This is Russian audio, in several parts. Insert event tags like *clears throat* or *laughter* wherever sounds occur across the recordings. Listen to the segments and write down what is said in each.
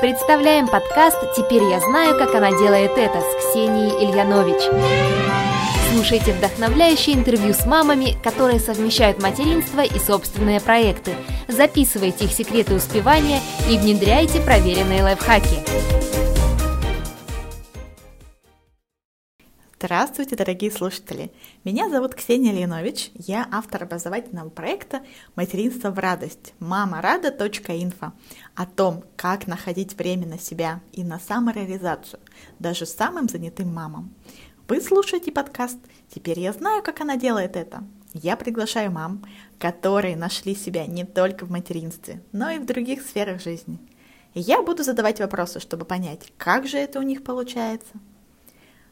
Представляем подкаст «Теперь я знаю, как она делает это» с Ксенией Ильянович. Слушайте вдохновляющие интервью с мамами, которые совмещают материнство и собственные проекты. Записывайте их секреты успевания и внедряйте проверенные лайфхаки. Здравствуйте, дорогие слушатели! Меня зовут Ксения Ленович, я автор образовательного проекта «Материнство в радость» мамарада.инфо о том, как находить время на себя и на самореализацию, даже самым занятым мамам. Вы слушаете подкаст «Теперь я знаю, как она делает это». Я приглашаю мам, которые нашли себя не только в материнстве, но и в других сферах жизни. Я буду задавать вопросы, чтобы понять, как же это у них получается –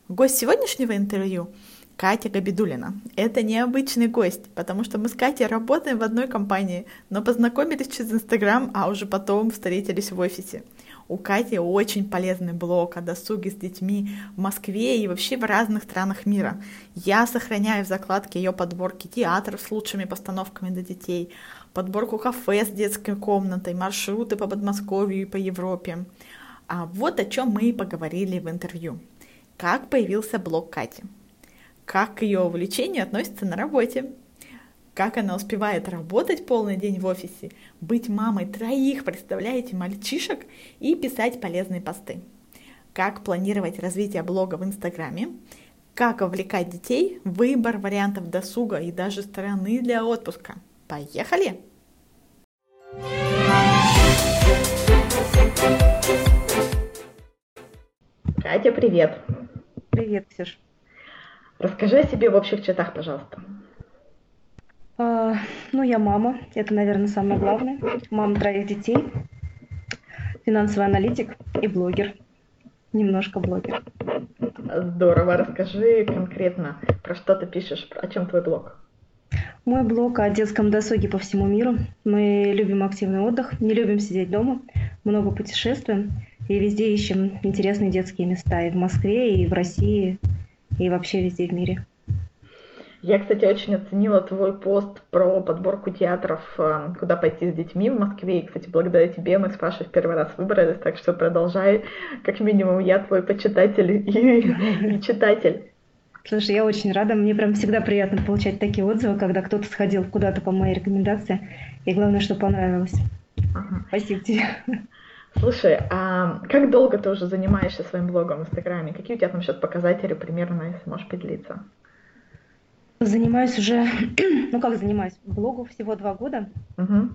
Гость сегодняшнего интервью – Катя Габидулина. Это необычный гость, потому что мы с Катей работаем в одной компании, но познакомились через Инстаграм, а уже потом встретились в офисе. У Кати очень полезный блог о досуге с детьми в Москве и вообще в разных странах мира. Я сохраняю в закладке ее подборки театров с лучшими постановками для детей, подборку кафе с детской комнатой, маршруты по Подмосковью и по Европе. А вот о чем мы и поговорили в интервью. Как появился блог Кати? Как ее увлечению относится на работе? Как она успевает работать полный день в офисе, быть мамой троих, представляете, мальчишек и писать полезные посты? Как планировать развитие блога в Инстаграме? Как вовлекать детей, выбор вариантов досуга и даже страны для отпуска? Поехали! Катя, привет! Привет, Ксюш. Расскажи о себе в общих чертах, пожалуйста. А, ну, я мама, это, наверное, самое главное. Мама троих детей, финансовый аналитик и блогер. Немножко блогер. Здорово. Расскажи конкретно, про что ты пишешь, о чем твой блог? Мой блог о детском досуге по всему миру. Мы любим активный отдых, не любим сидеть дома, много путешествуем и везде ищем интересные детские места. И в Москве, и в России, и вообще везде в мире. Я, кстати, очень оценила твой пост про подборку театров, э, куда пойти с детьми в Москве. И, кстати, благодаря тебе мы с Пашей в первый раз выбрались, так что продолжай. Как минимум, я твой почитатель и, и читатель. Слушай, я очень рада. Мне прям всегда приятно получать такие отзывы, когда кто-то сходил куда-то по моей рекомендации. И главное, что понравилось. Ага. Спасибо тебе. Слушай, а как долго ты уже занимаешься своим блогом в Инстаграме? Какие у тебя там сейчас показатели примерно, если можешь поделиться? Занимаюсь уже, *clears throat* ну как занимаюсь, блогу всего два года. Угу.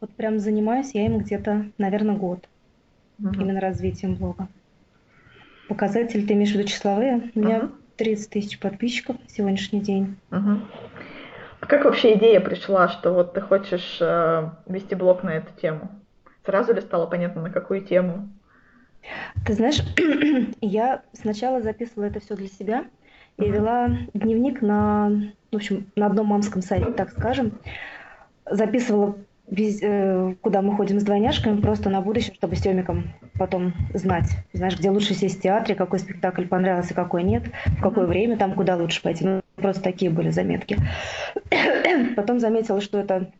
Вот прям занимаюсь я им где-то, наверное, год. Угу. Именно развитием блога. Показатели, ты имеешь в виду числовые? У меня угу. 30 тысяч подписчиков на сегодняшний день. Угу. А как вообще идея пришла, что вот ты хочешь э, вести блог на эту тему? Сразу ли стало понятно, на какую тему? Ты знаешь, *clears throat* я сначала записывала это все для себя и вела дневник на, в общем, на одном мамском сайте, так скажем. Записывала, э, куда мы ходим с двойняшками, просто на будущее, чтобы с Тёмиком потом знать, знаешь, где лучше сесть в театре, какой спектакль понравился, какой нет, в какое время там, куда лучше пойти. Ну, просто такие были заметки. *clears throat* Потом заметила, что это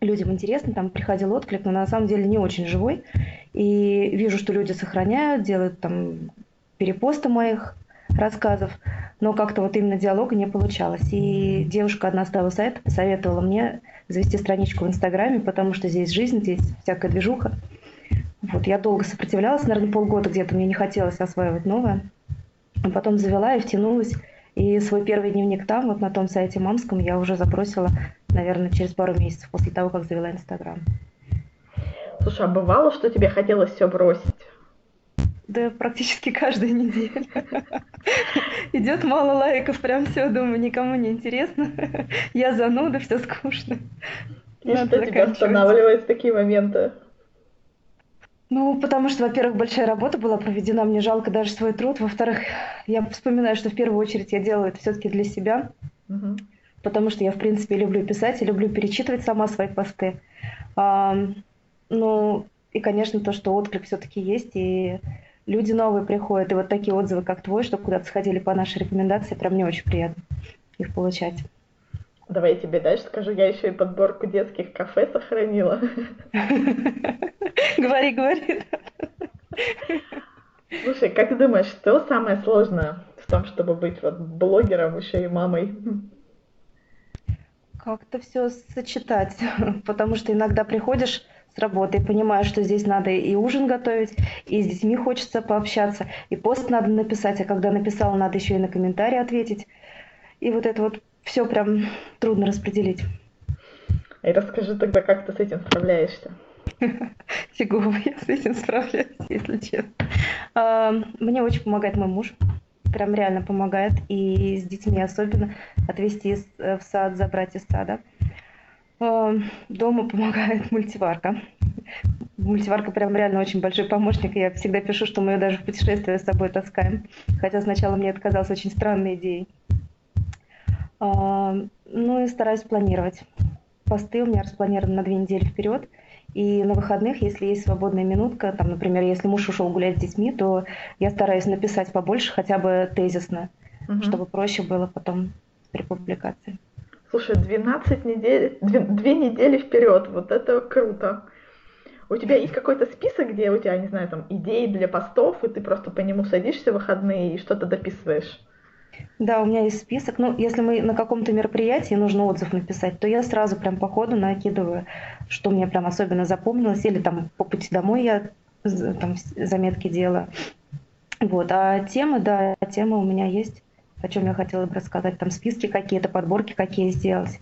людям интересно, там приходил отклик, но на самом деле не очень живой. И вижу, что люди сохраняют, делают там перепосты моих рассказов, но как-то вот именно диалога не получалось. И девушка одна с того сайта посоветовала мне завести страничку в Инстаграме, потому что здесь жизнь, здесь всякая движуха. Вот, я долго сопротивлялась, наверное, полгода где-то, мне не хотелось осваивать новое. А потом завела и втянулась. И свой первый дневник там, вот на том сайте мамском, я уже забросила наверное, через пару месяцев после того, как завела Инстаграм. Слушай, а бывало, что тебе хотелось все бросить? Да практически каждую неделю. Идет мало лайков, прям все, думаю, никому не интересно. Я зануда, все скучно. И что тебя останавливает в такие моменты? Ну, потому что, во-первых, большая работа была проведена, мне жалко даже свой труд. Во-вторых, я вспоминаю, что в первую очередь я делаю это все-таки для себя. Угу потому что я, в принципе, люблю писать и люблю перечитывать сама свои посты. А, ну, и, конечно, то, что отклик все-таки есть, и люди новые приходят, и вот такие отзывы, как твой, что куда-то сходили по нашей рекомендации, прям мне очень приятно их получать. Давай я тебе дальше скажу, я еще и подборку детских кафе сохранила. *laughs* Говори, говори. Слушай, как ты думаешь, что самое сложное в том, чтобы быть вот блогером, еще и мамой? Как-то все сочетать, *laughs* потому что иногда приходишь с работы и понимаешь, что здесь надо и ужин готовить, и с детьми хочется пообщаться, и пост надо написать, а когда написала, надо еще и на комментарии ответить. И вот это вот все прям трудно распределить. И расскажи тогда, как ты с этим справляешься? *laughs* Фигово я с этим справляюсь, если честно. Мне очень помогает мой муж. Прям реально помогает. И с детьми особенно. Отвезти э, в сад, забрать из сада. А, дома помогает мультиварка. Мультиварка прям реально очень большой помощник. Я всегда пишу, что мы ее даже в путешествие с собой таскаем. Хотя сначала мне это казалось очень странной идеей. А, ну и стараюсь планировать. Посты у меня распланированы на две недели вперед. И на выходных, если есть свободная минутка, там, например, если муж ушел гулять с детьми, то я стараюсь написать побольше, хотя бы тезисно, угу. чтобы проще было потом при публикации. Слушай, 12 недель, 2, 2 недели вперед, вот это круто. У тебя есть какой-то список, где у тебя, не знаю, там идеи для постов, и ты просто по нему садишься в выходные и что-то дописываешь? Да, у меня есть список. Ну, если мы на каком-то мероприятии нужно отзыв написать, то я сразу прям по ходу накидываю, что мне прям особенно запомнилось, или там по пути домой я там заметки делаю. Вот, а темы, да, темы у меня есть, о чем я хотела бы рассказать, там списки какие-то, подборки какие сделать.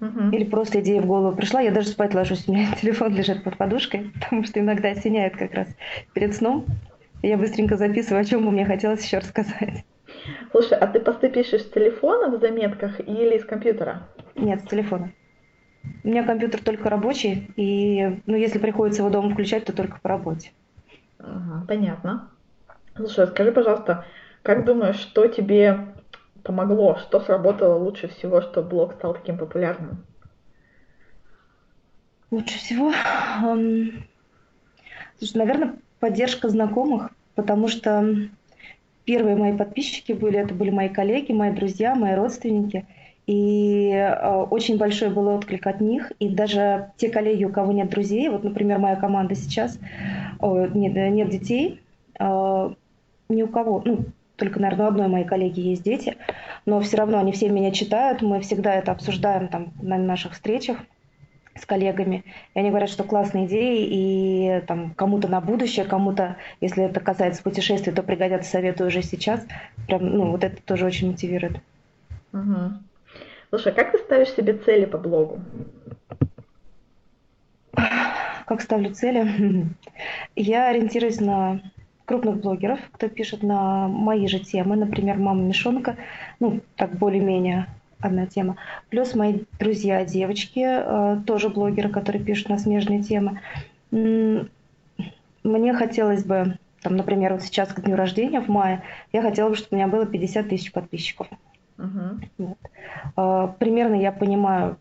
Угу. Или просто идея в голову пришла, я даже спать ложусь, у меня *laughs* телефон лежит под подушкой, потому что иногда осеняет как раз перед сном. Я быстренько записываю, о чем бы мне хотелось еще рассказать. Слушай, а ты посты пишешь с телефона в заметках или с компьютера? Нет, с телефона. У меня компьютер только рабочий, и ну, если приходится его дома включать, то только по работе. Ага, понятно. Слушай, скажи, пожалуйста, как думаешь, что тебе помогло, что сработало лучше всего, чтобы блог стал таким популярным? Лучше всего, эм... слушай, наверное, поддержка знакомых, потому что первые мои подписчики были, это были мои коллеги, мои друзья, мои родственники. И э, очень большой был отклик от них. И даже те коллеги, у кого нет друзей, вот, например, моя команда сейчас, о, нет, нет детей, э, ни у кого, ну, только, наверное, у одной моей коллеги есть дети, но все равно они все меня читают, мы всегда это обсуждаем там на наших встречах с коллегами, и они говорят, что классные идеи, и там кому-то на будущее, кому-то, если это касается путешествий, то пригодятся советы уже сейчас. Прям, ну, вот это тоже очень мотивирует. Угу. Слушай, а как ты ставишь себе цели по блогу? Как ставлю цели? *laughs* Я ориентируюсь на крупных блогеров, кто пишет на мои же темы, например, «Мама Мишонка», ну, так более-менее одна тема. Плюс мои друзья, девочки, э, тоже блогеры, которые пишут на смежные темы. Мне хотелось бы, там, например, вот сейчас к дню рождения в мае, я хотела бы, чтобы у меня было 50 тысяч подписчиков. Uh-huh. Вот. Э, примерно я понимаю,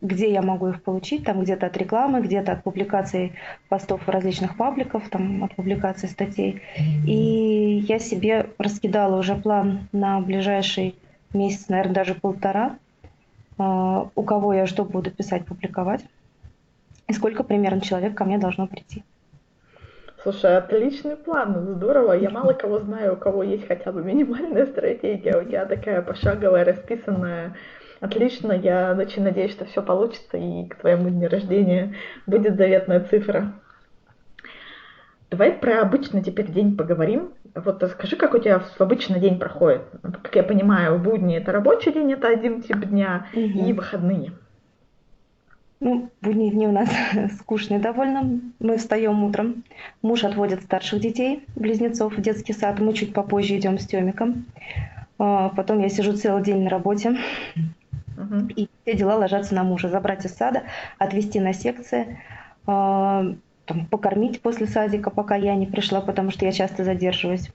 где я могу их получить, там где-то от рекламы, где-то от публикаций постов различных пабликов, там от публикации статей. И я себе раскидала уже план на ближайший месяц, наверное, даже полтора, а, у кого я что буду писать, публиковать, и сколько примерно человек ко мне должно прийти. Слушай, отличный план, здорово. Я мало кого знаю, у кого есть хотя бы минимальная стратегия. У тебя такая пошаговая, расписанная. Отлично, я очень надеюсь, что все получится, и к твоему дню рождения будет заветная цифра. Давай про обычный теперь день поговорим. Вот расскажи, как у тебя обычно день проходит. Как я понимаю, в будни это рабочий день, это один тип дня, угу. и выходные. Ну, будние дни у нас *laughs* скучные довольно. Мы встаем утром. Муж отводит старших детей, близнецов, в детский сад. Мы чуть попозже идем с Тёмиком. А, потом я сижу целый день на работе. Угу. И все дела ложатся на мужа. Забрать из сада, отвезти на секции а, там, покормить после садика, пока я не пришла, потому что я часто задерживаюсь.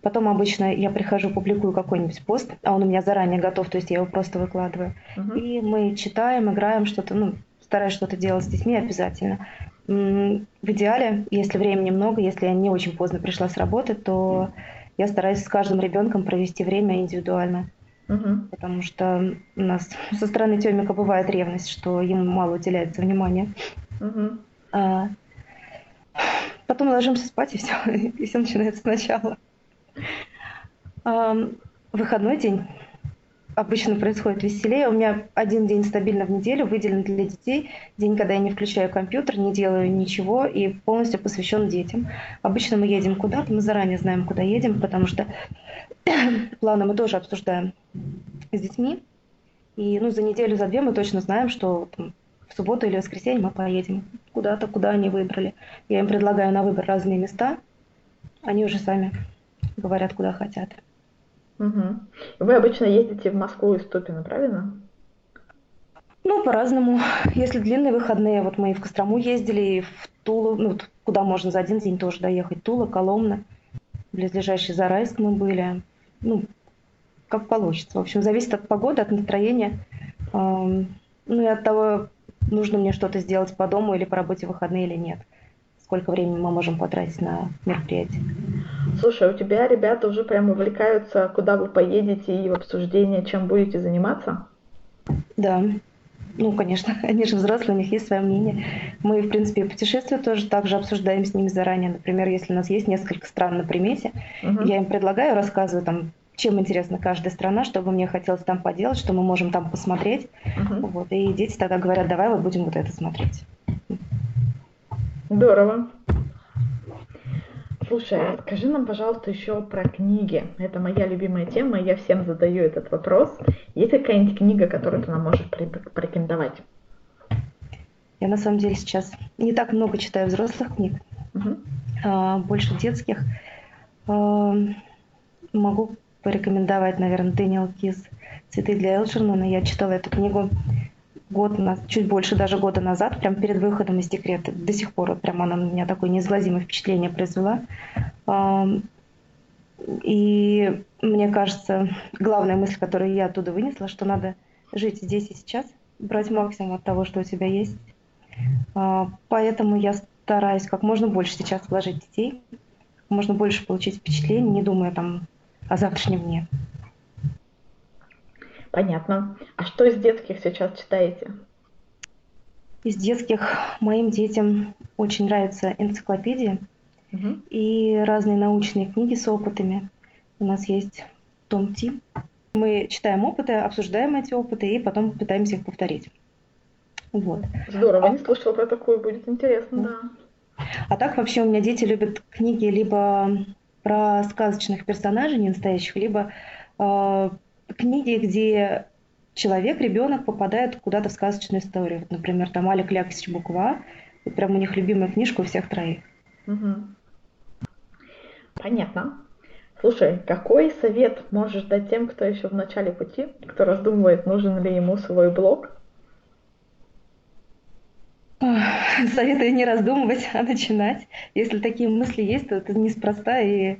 Потом обычно я прихожу, публикую какой-нибудь пост, а он у меня заранее готов, то есть я его просто выкладываю. Uh-huh. И мы читаем, играем что-то, ну, стараюсь что-то делать с детьми обязательно. В идеале, если времени много, если я не очень поздно пришла с работы, то я стараюсь с каждым ребенком провести время индивидуально. Uh-huh. Потому что у нас со стороны Тёмика бывает ревность, что ему мало уделяется внимания. Uh-huh. Потом ложимся спать, и все, *laughs* и все начинается сначала. Выходной день обычно происходит веселее. У меня один день стабильно в неделю выделен для детей. День, когда я не включаю компьютер, не делаю ничего и полностью посвящен детям. Обычно мы едем куда-то, мы заранее знаем, куда едем, потому что *clears throat* планы мы тоже обсуждаем с детьми. И ну, за неделю, за две мы точно знаем, что там, в субботу или воскресенье мы поедем куда-то, куда они выбрали. Я им предлагаю на выбор разные места. Они уже сами говорят, куда хотят. Угу. Вы обычно ездите в Москву из Ступино, правильно? Ну, по-разному. Если длинные выходные, вот мы и в Кострому ездили, и в Тулу, ну, куда можно за один день тоже доехать. Тула, Коломна, близлежащий Зарайск мы были. Ну, как получится. В общем, зависит от погоды, от настроения. Ну и от того, нужно мне что-то сделать по дому или по работе в выходные или нет сколько времени мы можем потратить на мероприятие. Слушай, у тебя ребята уже прям увлекаются, куда вы поедете и в обсуждение, чем будете заниматься? Да, ну, конечно, *laughs* они же взрослые, у них есть свое мнение. Мы, в принципе, путешествия тоже также обсуждаем с ними заранее. Например, если у нас есть несколько стран на примете, угу. я им предлагаю, рассказываю там, чем интересна каждая страна, чтобы мне хотелось там поделать, что мы можем там посмотреть. Угу. Вот, и дети тогда говорят, давай вот будем вот это смотреть. Здорово. Слушай, скажи нам, пожалуйста, еще про книги. Это моя любимая тема, я всем задаю этот вопрос. Есть какая-нибудь книга, которую ты нам можешь порекомендовать? Я на самом деле сейчас не так много читаю взрослых книг, угу. а, больше детских. А, могу порекомендовать, наверное, Дэниел Кис «Цветы для Элджернона». Я читала эту книгу год, чуть больше даже года назад, прям перед выходом из декрета. До сих пор прям она на меня такое неизгладимое впечатление произвела. И мне кажется, главная мысль, которую я оттуда вынесла, что надо жить здесь и сейчас, брать максимум от того, что у тебя есть. А, поэтому я стараюсь как можно больше сейчас вложить детей, как можно больше получить впечатлений, не думая там о завтрашнем дне. Понятно. А что из детских сейчас читаете? Из детских моим детям очень нравятся энциклопедии угу. и разные научные книги с опытами. У нас есть Том Ти. Мы читаем опыты, обсуждаем эти опыты и потом пытаемся их повторить. Вот. Здорово, а... не слышала про такую, будет интересно, да. А так вообще у меня дети любят книги либо про сказочных персонажей не настоящих, либо э, книги, где человек, ребенок попадает куда-то в сказочную историю. Вот, например, там Алик Ляксич буква. Это прям у них любимая книжка у всех троих. Угу. Понятно. Слушай, какой совет можешь дать тем, кто еще в начале пути, кто раздумывает, нужен ли ему свой блог? *laughs* Советую не раздумывать, а начинать. Если такие мысли есть, то это неспроста, и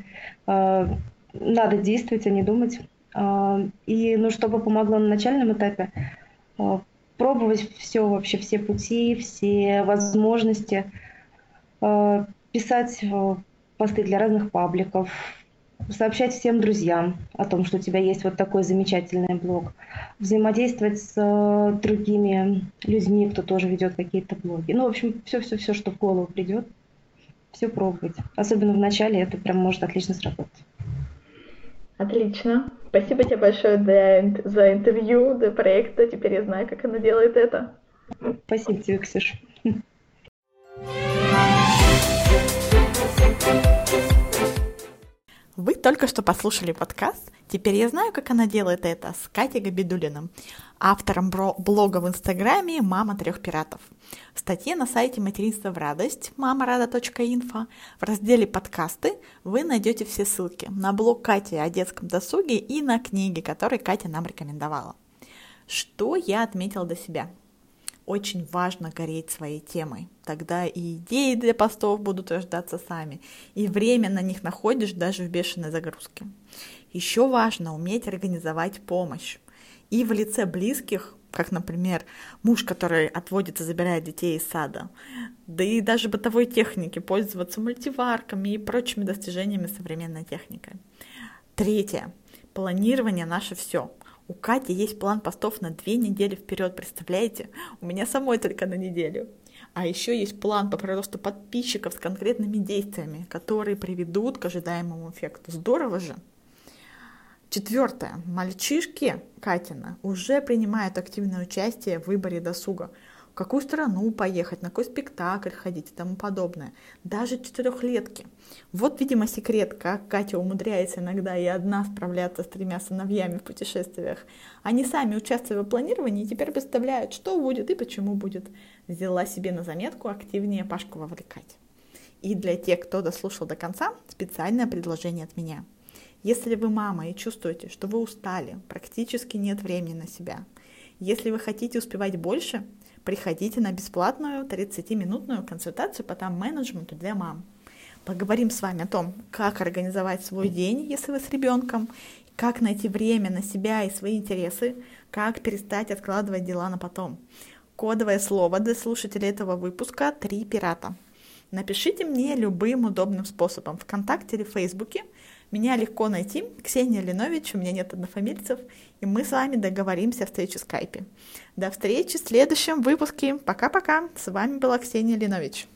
э, надо действовать, а не думать. А, и, ну, чтобы помогло на начальном этапе, а, пробовать все вообще, все пути, все возможности, а, писать посты для разных пабликов, сообщать всем друзьям о том, что у тебя есть вот такой замечательный блог, взаимодействовать с другими людьми, кто тоже ведет какие-то блоги. Ну, в общем, все-все-все, что в голову придет, все пробовать. Особенно в начале это прям может отлично сработать. Отлично. Спасибо тебе большое для, за интервью, для проекта. Теперь я знаю, как она делает это. Спасибо тебе, Ксюша. Вы только что послушали подкаст «Теперь я знаю, как она делает это» с Катей Габидулиным, автором блога в Инстаграме «Мама трех пиратов». В статье на сайте «Материнство в радость» мамарада.инфо в разделе «Подкасты» вы найдете все ссылки на блог Кати о детском досуге и на книги, которые Катя нам рекомендовала. Что я отметила для себя? Очень важно гореть своей темой. Тогда и идеи для постов будут рождаться сами, и время на них находишь даже в бешеной загрузке. Еще важно уметь организовать помощь. И в лице близких, как, например, муж, который отводит и забирает детей из сада, да и даже бытовой техники, пользоваться мультиварками и прочими достижениями современной техникой. Третье. Планирование наше все. У Кати есть план постов на две недели вперед, представляете? У меня самой только на неделю. А еще есть план по приросту подписчиков с конкретными действиями, которые приведут к ожидаемому эффекту. Здорово же! Четвертое. Мальчишки Катина уже принимают активное участие в выборе досуга в какую страну поехать, на какой спектакль ходить и тому подобное. Даже четырехлетки. Вот, видимо, секрет, как Катя умудряется иногда и одна справляться с тремя сыновьями в путешествиях. Они сами участвуют в планировании и теперь представляют, что будет и почему будет. Взяла себе на заметку активнее Пашку вовлекать. И для тех, кто дослушал до конца, специальное предложение от меня. Если вы мама и чувствуете, что вы устали, практически нет времени на себя, если вы хотите успевать больше, приходите на бесплатную 30-минутную консультацию по тайм-менеджменту для мам. Поговорим с вами о том, как организовать свой день, если вы с ребенком, как найти время на себя и свои интересы, как перестать откладывать дела на потом. Кодовое слово для слушателей этого выпуска «Три пирата». Напишите мне любым удобным способом ВКонтакте или Фейсбуке. Меня легко найти. Ксения Линович, у меня нет однофамильцев, и мы с вами договоримся о встрече в скайпе. До встречи в следующем выпуске. Пока-пока. С вами была Ксения Линович.